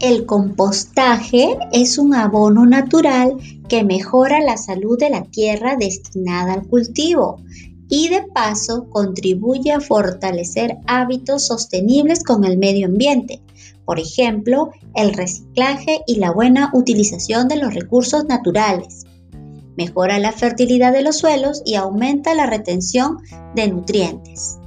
El compostaje es un abono natural que mejora la salud de la tierra destinada al cultivo y de paso contribuye a fortalecer hábitos sostenibles con el medio ambiente, por ejemplo, el reciclaje y la buena utilización de los recursos naturales. Mejora la fertilidad de los suelos y aumenta la retención de nutrientes.